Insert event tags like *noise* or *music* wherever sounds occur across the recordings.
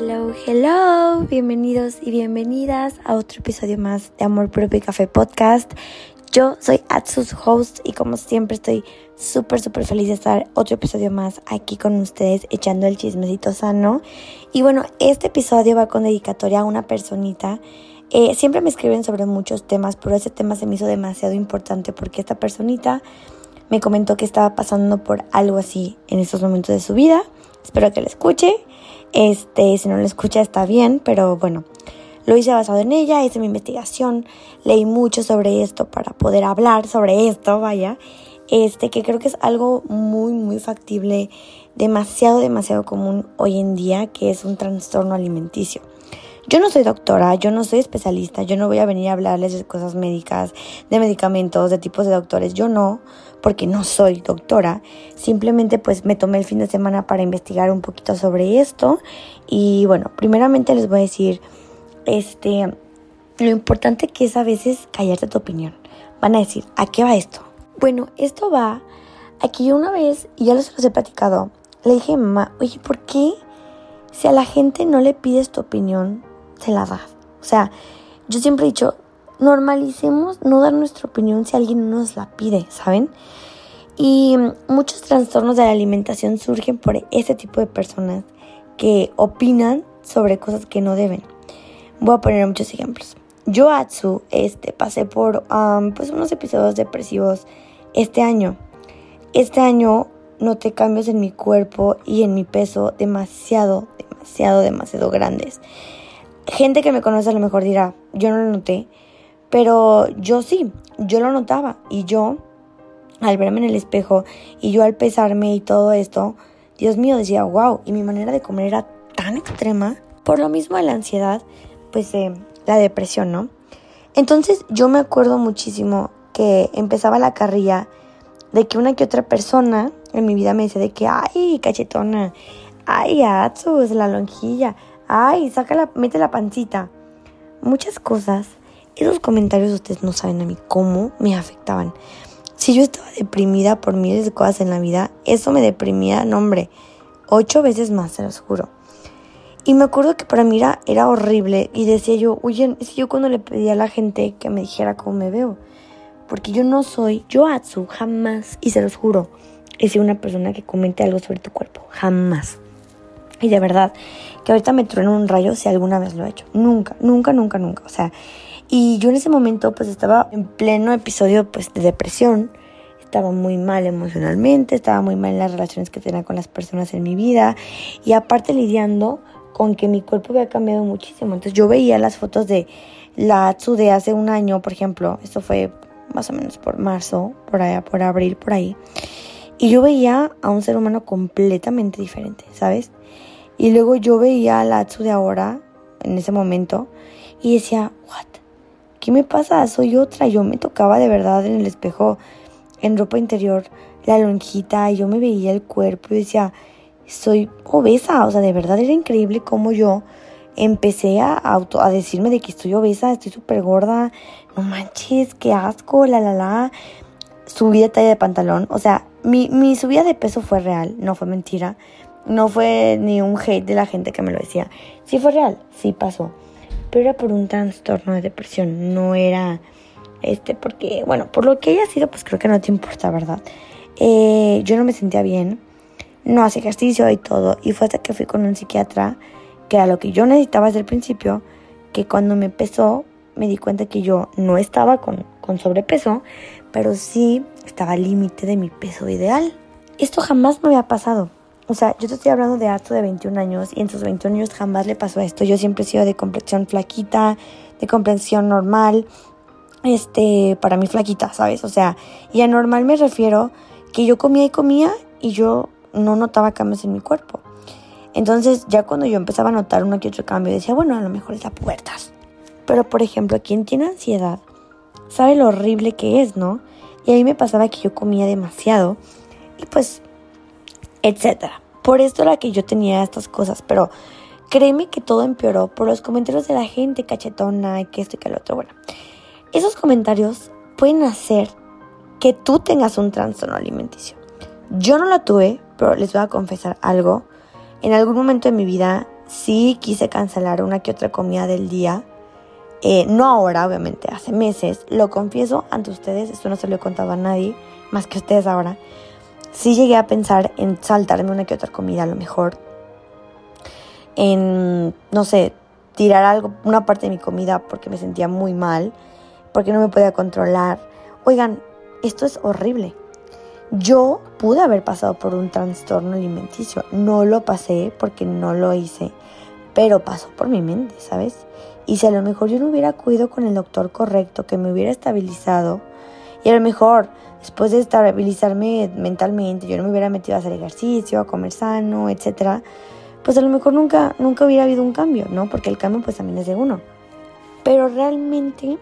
Hello, hello, bienvenidos y bienvenidas a otro episodio más de Amor Propio y Café Podcast. Yo soy Atsu, su host, y como siempre estoy súper, súper feliz de estar otro episodio más aquí con ustedes echando el chismecito sano. Y bueno, este episodio va con dedicatoria a una personita. Eh, siempre me escriben sobre muchos temas, pero ese tema se me hizo demasiado importante porque esta personita me comentó que estaba pasando por algo así en estos momentos de su vida. Espero que lo escuche. Este, si no lo escucha está bien, pero bueno, lo hice basado en ella, hice mi investigación, leí mucho sobre esto para poder hablar sobre esto, vaya. Este, que creo que es algo muy, muy factible, demasiado, demasiado común hoy en día, que es un trastorno alimenticio. Yo no soy doctora, yo no soy especialista, yo no voy a venir a hablarles de cosas médicas, de medicamentos, de tipos de doctores, yo no, porque no soy doctora. Simplemente pues me tomé el fin de semana para investigar un poquito sobre esto y bueno, primeramente les voy a decir este lo importante que es a veces callarte tu opinión. Van a decir, ¿a qué va esto? Bueno, esto va aquí yo una vez, y ya los, he platicado, le dije mamá, oye, ¿por qué si a la gente no le pides tu opinión, se la das. O sea, yo siempre he dicho, normalicemos no dar nuestra opinión si alguien nos la pide, ¿saben? Y muchos trastornos de la alimentación surgen por ese tipo de personas que opinan sobre cosas que no deben. Voy a poner muchos ejemplos. Yo, Atsu, este, pasé por um, pues unos episodios depresivos este año. Este año noté cambios en mi cuerpo y en mi peso demasiado, demasiado, demasiado grandes gente que me conoce a lo mejor dirá, yo no lo noté, pero yo sí, yo lo notaba y yo al verme en el espejo y yo al pesarme y todo esto, Dios mío, decía, wow, y mi manera de comer era tan extrema, por lo mismo de la ansiedad, pues eh, la depresión, ¿no? Entonces yo me acuerdo muchísimo que empezaba la carrilla de que una que otra persona en mi vida me decía de que, ay, cachetona, ay, Atsu, es la lonjilla, ay, saca la, mete la pancita. Muchas cosas. Esos comentarios ustedes no saben a mí cómo me afectaban. Si yo estaba deprimida por miles de cosas en la vida, eso me deprimía, no hombre, ocho veces más, se los juro. Y me acuerdo que para mí era, horrible y decía yo, oye, es yo cuando le pedía a la gente que me dijera cómo me veo. Porque yo no soy, yo Atsu, jamás, y se los juro, he sido una persona que comente algo sobre tu cuerpo, jamás. Y de verdad, que ahorita me trueno un rayo si alguna vez lo he hecho. Nunca, nunca, nunca, nunca. O sea, y yo en ese momento pues estaba en pleno episodio pues de depresión. Estaba muy mal emocionalmente, estaba muy mal en las relaciones que tenía con las personas en mi vida. Y aparte lidiando con que mi cuerpo había cambiado muchísimo. Entonces yo veía las fotos de la Atsu de hace un año, por ejemplo. Esto fue más o menos por marzo, por allá, por abril, por ahí. Y yo veía a un ser humano completamente diferente, ¿sabes? Y luego yo veía a la Atsu de ahora, en ese momento, y decía, ¿what? ¿Qué me pasa? Soy otra. Yo me tocaba de verdad en el espejo, en ropa interior, la lonjita, y yo me veía el cuerpo y decía, soy obesa. O sea, de verdad era increíble cómo yo empecé a, auto, a decirme de que estoy obesa, estoy súper gorda, no manches, qué asco, la la la. Subí de talla de pantalón. O sea, mi, mi subida de peso fue real, no fue mentira. No fue ni un hate de la gente que me lo decía. Sí fue real, sí pasó. Pero era por un trastorno de depresión, no era este, porque, bueno, por lo que haya sido, pues creo que no te importa, ¿verdad? Eh, yo no me sentía bien, no hacía ejercicio y todo. Y fue hasta que fui con un psiquiatra, que a lo que yo necesitaba desde el principio, que cuando me pesó, me di cuenta que yo no estaba con, con sobrepeso, pero sí estaba al límite de mi peso ideal. Esto jamás me había pasado. O sea, yo te estoy hablando de Arto de 21 años y en sus 21 años jamás le pasó esto. Yo siempre he sido de complexión flaquita, de complexión normal, este, para mí flaquita, ¿sabes? O sea, y a normal me refiero que yo comía y comía y yo no notaba cambios en mi cuerpo. Entonces, ya cuando yo empezaba a notar uno que otro cambio, decía, bueno, a lo mejor es la puertas. Pero, por ejemplo, quien tiene ansiedad sabe lo horrible que es, ¿no? Y a mí me pasaba que yo comía demasiado y pues etcétera. Por esto era que yo tenía estas cosas, pero créeme que todo empeoró por los comentarios de la gente cachetona, que esto y que lo otro. Bueno, esos comentarios pueden hacer que tú tengas un trastorno alimenticio. Yo no lo tuve, pero les voy a confesar algo. En algún momento de mi vida sí quise cancelar una que otra comida del día. Eh, no ahora, obviamente, hace meses. Lo confieso ante ustedes, esto no se lo he contado a nadie, más que a ustedes ahora. Sí llegué a pensar en saltarme una que otra comida a lo mejor. En, no sé, tirar algo, una parte de mi comida porque me sentía muy mal, porque no me podía controlar. Oigan, esto es horrible. Yo pude haber pasado por un trastorno alimenticio. No lo pasé porque no lo hice, pero pasó por mi mente, ¿sabes? Y si a lo mejor yo no hubiera acudido con el doctor correcto, que me hubiera estabilizado, y a lo mejor después de estabilizarme mentalmente, yo no me hubiera metido a hacer ejercicio, a comer sano, etcétera, pues a lo mejor nunca, nunca hubiera habido un cambio, ¿no? Porque el cambio pues también es de uno. Pero realmente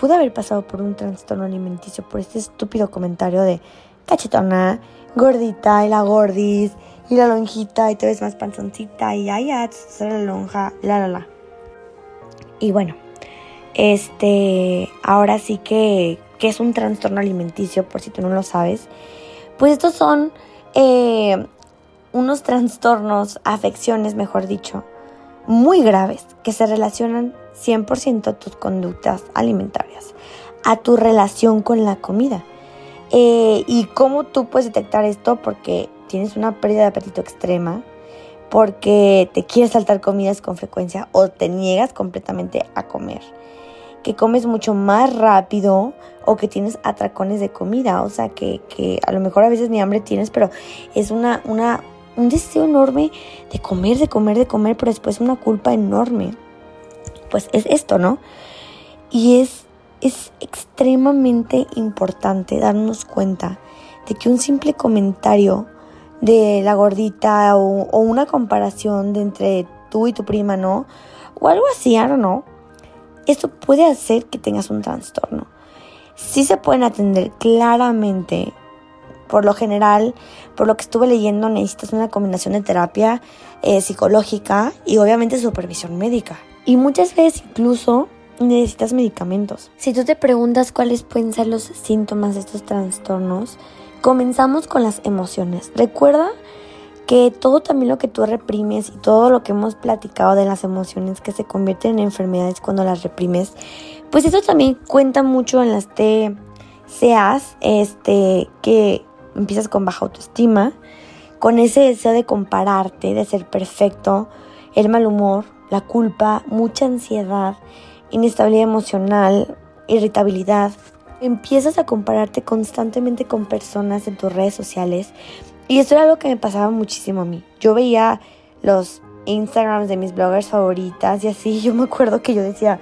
pude haber pasado por un trastorno alimenticio por este estúpido comentario de cachetona, gordita y la gordis y la lonjita y te ves más panzoncita y ay, ya, la lonja, la la la. Y bueno, este, ahora sí que, que es un trastorno alimenticio, por si tú no lo sabes. Pues estos son eh, unos trastornos, afecciones, mejor dicho, muy graves que se relacionan 100% a tus conductas alimentarias, a tu relación con la comida. Eh, y cómo tú puedes detectar esto porque tienes una pérdida de apetito extrema, porque te quieres saltar comidas con frecuencia o te niegas completamente a comer, que comes mucho más rápido o que tienes atracones de comida, o sea que, que a lo mejor a veces ni hambre tienes, pero es una, una, un deseo enorme de comer, de comer, de comer, pero después una culpa enorme. Pues es esto, ¿no? Y es es extremadamente importante darnos cuenta de que un simple comentario de la gordita o, una comparación de entre tú y tu prima, ¿no? O algo así, I don't know. Esto puede hacer que tengas un trastorno. Sí se pueden atender claramente. Por lo general, por lo que estuve leyendo, necesitas una combinación de terapia eh, psicológica y obviamente supervisión médica. Y muchas veces incluso necesitas medicamentos. Si tú te preguntas cuáles pueden ser los síntomas de estos trastornos, comenzamos con las emociones. Recuerda que todo también lo que tú reprimes y todo lo que hemos platicado de las emociones que se convierten en enfermedades cuando las reprimes, pues eso también cuenta mucho en las TCAs, este, que empiezas con baja autoestima, con ese deseo de compararte, de ser perfecto, el mal humor, la culpa, mucha ansiedad, inestabilidad emocional, irritabilidad. Empiezas a compararte constantemente con personas en tus redes sociales. Y eso era algo que me pasaba muchísimo a mí. Yo veía los Instagrams de mis bloggers favoritas y así. *laughs* Yo me acuerdo que yo decía,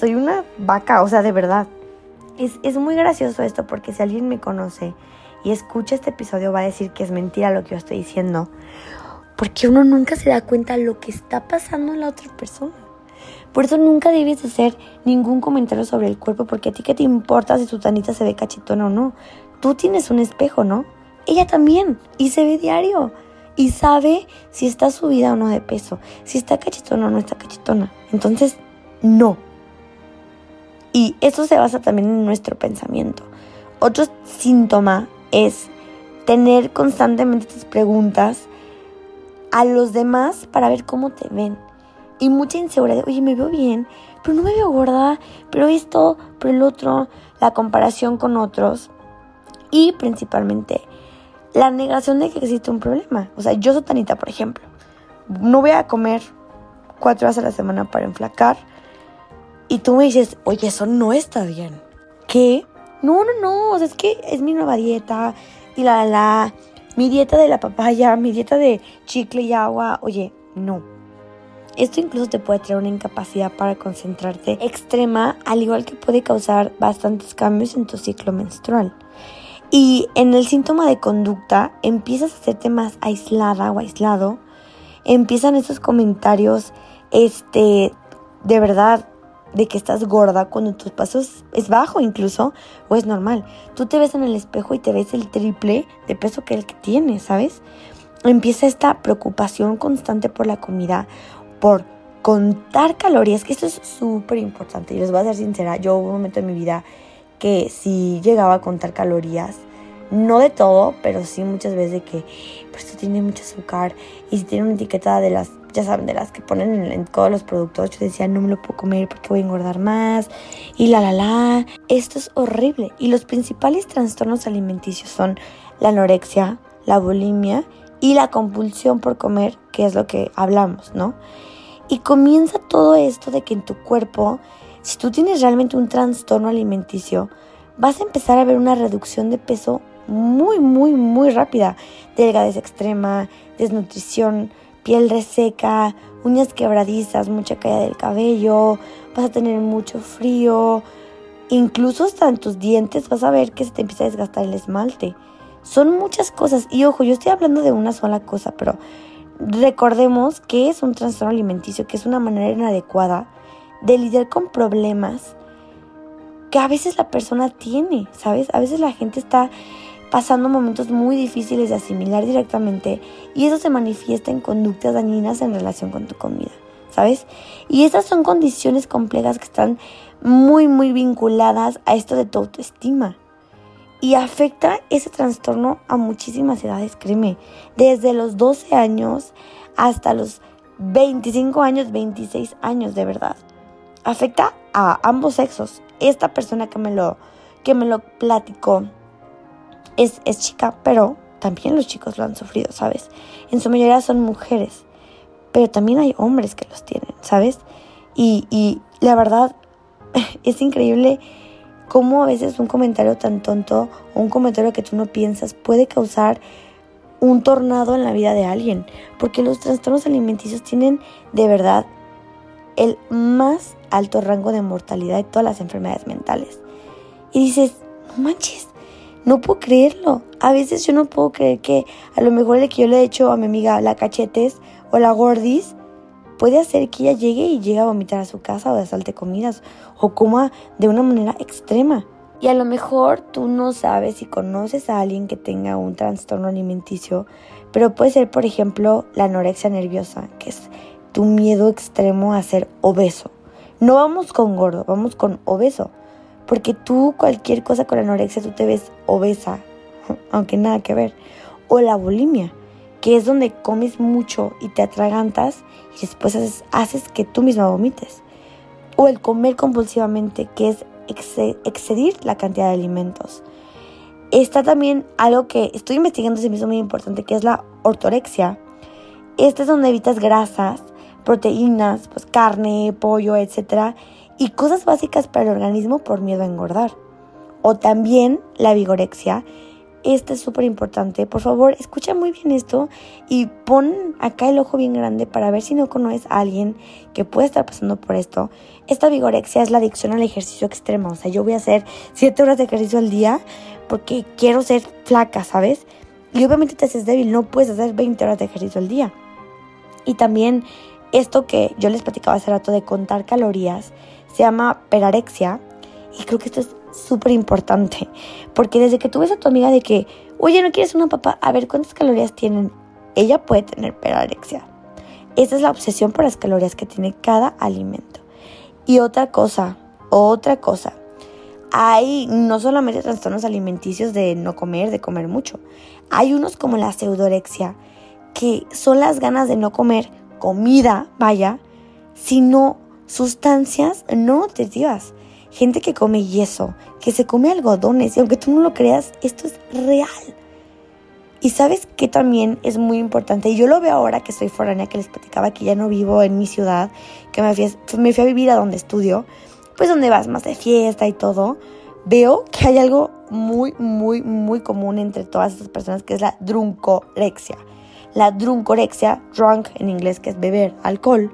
soy una vaca, o sea, de verdad. Es, es muy gracioso esto porque si alguien me conoce y escucha este episodio va a decir que es mentira lo que yo estoy diciendo. Porque uno nunca se da cuenta de lo que está pasando en la otra persona. Por eso nunca debes hacer ningún comentario sobre el cuerpo, porque a ti qué te importa si su tanita se ve cachetona o no. Tú tienes un espejo, ¿no? Ella también, y se ve diario. Y sabe si está subida o no de peso, si está cachetona o no está cachetona. Entonces, no. Y eso se basa también en nuestro pensamiento. Otro síntoma es tener constantemente estas preguntas a los demás para ver cómo te ven y mucha inseguridad. Oye, me veo bien, pero no me veo gorda, pero esto, pero el otro, la comparación con otros y principalmente la negación de que existe un problema. O sea, yo soy Tanita, por ejemplo, no voy a comer cuatro horas a la semana para enflacar y tú me dices, oye, eso no está bien. ¿Qué? No, no, no, o sea, es que es mi nueva dieta y la, la, mi dieta de la papaya, mi dieta de chicle y agua, oye, no. Esto incluso te puede traer una incapacidad para concentrarte extrema, al igual que puede causar bastantes cambios en tu ciclo menstrual. Y en el síntoma de conducta empiezas a hacerte más aislada o aislado. Empiezan esos comentarios, este, de verdad, de que estás gorda cuando tus pasos es bajo incluso o es normal. Tú te ves en el espejo y te ves el triple de peso que el que tienes, ¿sabes? Empieza esta preocupación constante por la comida por contar calorías, que esto es súper importante. Y les voy a ser sincera, yo hubo un momento en mi vida que si llegaba a contar calorías, No de todo, pero sí muchas veces de que pues esto tiene mucho azúcar y si tiene una etiqueta de las, ya saben, de las que ponen en, todos los productos, yo decía, no me lo puedo comer porque voy a engordar más y la la la. Esto es horrible y los principales trastornos alimenticios son la anorexia, la bulimia y la compulsión por comer, que es lo que hablamos, ¿no? Y comienza todo esto de que en tu cuerpo, si tú tienes realmente un trastorno alimenticio, vas a empezar a ver una reducción de peso muy, muy, muy rápida. Delgadez extrema, desnutrición, piel reseca, uñas quebradizas, mucha caída del cabello, vas a tener mucho frío, incluso hasta en tus dientes vas a ver que se te empieza a desgastar el esmalte. Son muchas cosas. Y ojo, yo estoy hablando de una sola cosa, pero recordemos que es un trastorno alimenticio, que es una manera inadecuada de lidiar con problemas que a veces la persona tiene, ¿sabes? A veces la gente está pasando momentos muy difíciles de asimilar directamente y eso se manifiesta en conductas dañinas en relación con tu comida, ¿sabes? Y estas son condiciones complejas que están muy, muy vinculadas a esto de tu autoestima. Y afecta ese trastorno a muchísimas edades, créeme. Desde los 12 años hasta los 25 años, 26 años, de verdad. Afecta a ambos sexos. Esta persona que me lo, que me lo platicó es, es chica, pero también los chicos lo han sufrido, ¿sabes? En su mayoría son mujeres, pero también hay hombres que los tienen, ¿sabes? Y, y la verdad *laughs* es increíble cómo a veces un comentario tan tonto un comentario que tú no piensas puede causar un tornado en la vida de alguien. Porque los trastornos alimenticios tienen de verdad el más alto rango de mortalidad de todas las enfermedades mentales. Y dices, no manches, no puedo creerlo. A veces yo no puedo creer que a lo mejor el que yo le he hecho a mi amiga la cachetes o la gordis puede hacer que ella llegue y llegue a vomitar a su casa o de salte comidas o coma de una manera extrema. Y a lo mejor tú no sabes si conoces a alguien que tenga un trastorno alimenticio, pero puede ser, por ejemplo, la anorexia nerviosa, que es tu miedo extremo a ser obeso. No vamos con gordo, vamos con obeso. Porque tú cualquier cosa con anorexia tú te ves obesa, *laughs* aunque nada que ver. O la bulimia, que es donde comes mucho y te atragantas y después haces, que tú misma vomites. O el comer compulsivamente, que es excedir la cantidad de alimentos. Está también algo que estoy investigando, se me hizo muy importante, que es la ortorexia. Este es donde evitas grasas, proteínas, pues carne, pollo, etc. Y cosas básicas para el organismo por miedo a engordar. O también la vigorexia, este es súper importante. Por favor, escucha muy bien esto y pon acá el ojo bien grande para ver si no conoces a alguien que puede estar pasando por esto. Esta vigorexia es la adicción al ejercicio extremo. O sea, yo voy a hacer 7 horas de ejercicio al día porque quiero ser flaca, ¿sabes? Y obviamente te haces débil, no puedes hacer 20 horas de ejercicio al día. Y también esto que yo les platicaba hace rato de contar calorías se llama perarexia. Y creo que esto es súper importante. Porque desde que tú ves a tu amiga de que, oye, ¿no quieres una papá? A ver cuántas calorías tienen. Ella puede tener perarexia. Esa es la obsesión por las calorías que tiene cada alimento. Y otra cosa, otra cosa. Hay no solamente trastornos alimenticios de no comer, de comer mucho. Hay unos como la pseudorexia, que son las ganas de no comer comida, vaya, sino sustancias no nutritivas gente que come yeso, que se come algodones, y aunque tú no lo creas, esto es real. Y sabes que también es muy importante, y yo lo veo ahora que soy foránea, que les platicaba que ya no vivo en mi ciudad, que me fui, me fui a vivir a donde estudio, pues donde vas más de fiesta y todo, veo que hay algo muy, muy, muy común entre todas estas personas, que es la druncorexia. La druncorexia, drunk en inglés, que es beber alcohol,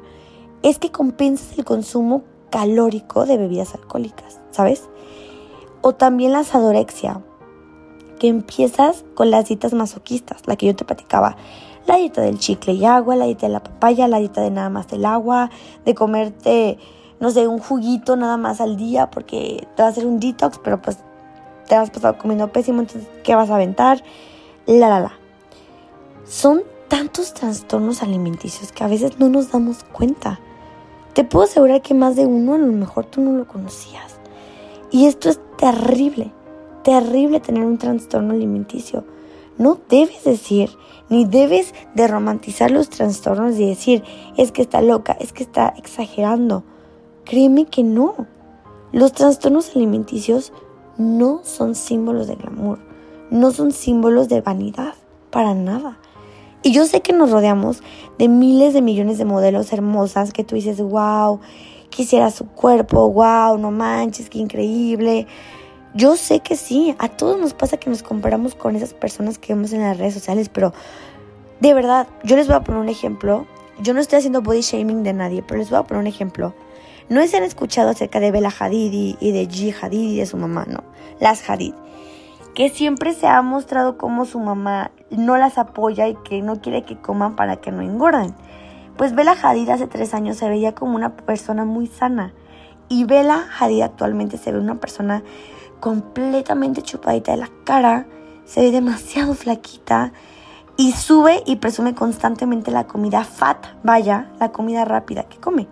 es que compensas el consumo calórico de bebidas alcohólicas, ¿sabes? O también la sadorexia, que empiezas con las dietas masoquistas, la que yo te platicaba, la dieta del chicle y agua, la dieta de la papaya, la dieta de nada más del agua, de comerte, no sé, un juguito nada más al día porque te va a hacer un detox, pero pues te has pasado comiendo pésimo, entonces, ¿qué vas a aventar? La, la, la. Son tantos trastornos alimenticios que a veces no nos damos cuenta. Te puedo asegurar que más de uno a lo mejor tú no lo conocías. Y esto es terrible, terrible tener un trastorno alimenticio. No debes decir, ni debes de romantizar los trastornos y decir, es que está loca, es que está exagerando. Créeme que no. Los trastornos alimenticios no son símbolos de glamour, no son símbolos de vanidad, para nada. Y yo sé que nos rodeamos de miles de millones de modelos hermosas que tú dices, wow, quisiera su cuerpo, wow, no manches, qué increíble. Yo sé que sí, a todos nos pasa que nos comparamos con esas personas que vemos en las redes sociales, pero de verdad, yo les voy a poner un ejemplo. Yo no estoy haciendo body shaming de nadie, pero les voy a poner un ejemplo. No se han escuchado acerca de Bella Hadid y, de G Hadid y de su mamá, no. Las Hadid. Que siempre se ha mostrado como su mamá no las apoya y que no quiere que coman para que no engorden. Pues Bella Hadid hace tres años se veía como una persona muy sana. Y Bella Hadid actualmente se ve una persona completamente chupadita de la cara, se ve demasiado flaquita y sube y presume constantemente la comida fat, vaya, la comida rápida que come.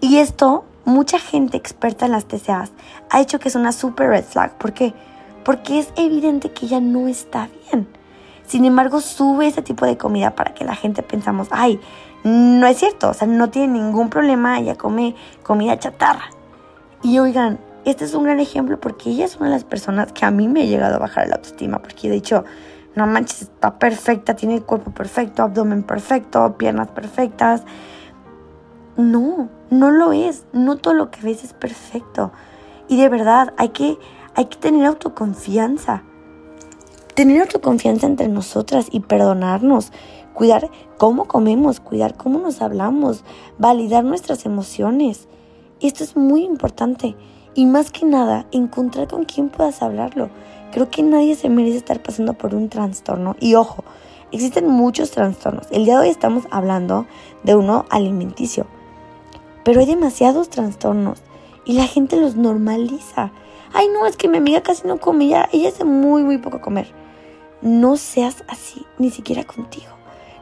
Y esto, mucha gente experta en las TCAs ha hecho que es una super red flag. ¿Por qué? Porque es evidente que ella no está bien. Sin embargo, sube ese tipo de comida para que la gente pensamos, ay, no es cierto, o sea, no tiene ningún problema, ella come comida chatarra. Y oigan, este es un gran ejemplo porque ella es una de las personas que a mí me ha llegado a bajar la autoestima, porque he dicho, no manches, está perfecta, tiene el cuerpo perfecto, abdomen perfecto, piernas perfectas. No, no lo es. No todo lo que ves es perfecto. Y de verdad, hay que, hay que tener autoconfianza. Tener autoconfianza entre nosotras y perdonarnos. Cuidar cómo comemos, cuidar cómo nos hablamos, validar nuestras emociones. Esto es muy importante. Y más que nada, encontrar con quién puedas hablarlo. Creo que nadie se merece estar pasando por un trastorno. Y ojo, existen muchos trastornos. El día de hoy estamos hablando de uno alimenticio. Pero hay demasiados trastornos y la gente los normaliza. Ay, no, es que mi amiga casi no come, ella, ella hace muy, muy poco comer. No seas así, ni siquiera contigo.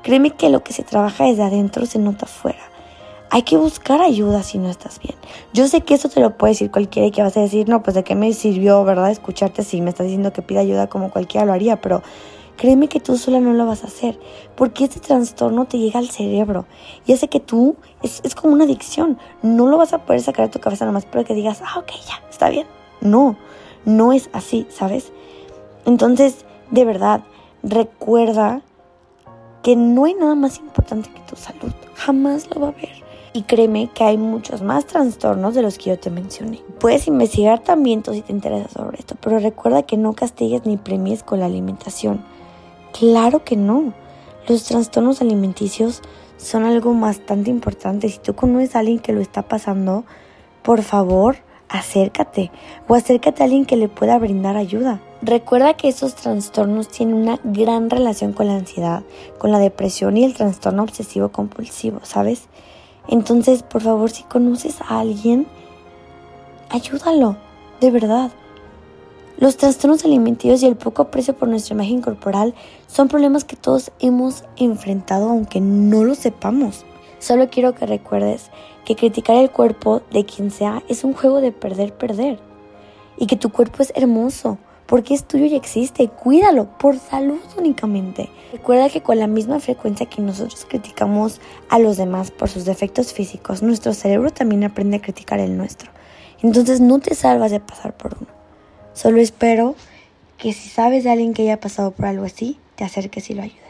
Créeme que lo que se trabaja desde adentro se nota afuera. Hay que buscar ayuda si no estás bien. Yo sé que eso te lo puede decir cualquiera y que vas a decir, no, pues de qué me sirvió, ¿verdad? Escucharte si me estás diciendo que pida ayuda como cualquiera lo haría, pero Créeme que tú sola no lo vas a hacer, porque este trastorno te llega al cerebro y hace que tú, es, es como una adicción, no lo vas a poder sacar de tu cabeza nomás pero que digas, ah, ok, ya, está bien. No, no es así, ¿sabes? Entonces, de verdad, recuerda que no hay nada más importante que tu salud, jamás lo va a haber. Y créeme que hay muchos más trastornos de los que yo te mencioné. Puedes investigar también tú si te interesa sobre esto, pero recuerda que no castigues ni premies con la alimentación. Claro que no. Los trastornos alimenticios son algo bastante importante. Si tú conoces a alguien que lo está pasando, por favor, acércate o acércate a alguien que le pueda brindar ayuda. Recuerda que esos trastornos tienen una gran relación con la ansiedad, con la depresión y el trastorno obsesivo compulsivo, ¿sabes? Entonces, por favor, si conoces a alguien, ayúdalo, de verdad. Los trastornos alimenticios y el poco aprecio por nuestra imagen corporal son problemas que todos hemos enfrentado aunque no lo sepamos. Solo quiero que recuerdes que criticar el cuerpo de quien sea es un juego de perder-perder y que tu cuerpo es hermoso porque es tuyo y existe. Cuídalo por salud únicamente. Recuerda que con la misma frecuencia que nosotros criticamos a los demás por sus defectos físicos, nuestro cerebro también aprende a criticar el nuestro. Entonces no te salvas de pasar por uno. Solo espero que si sabes de alguien que haya pasado por algo así, te acerques y lo ayudes.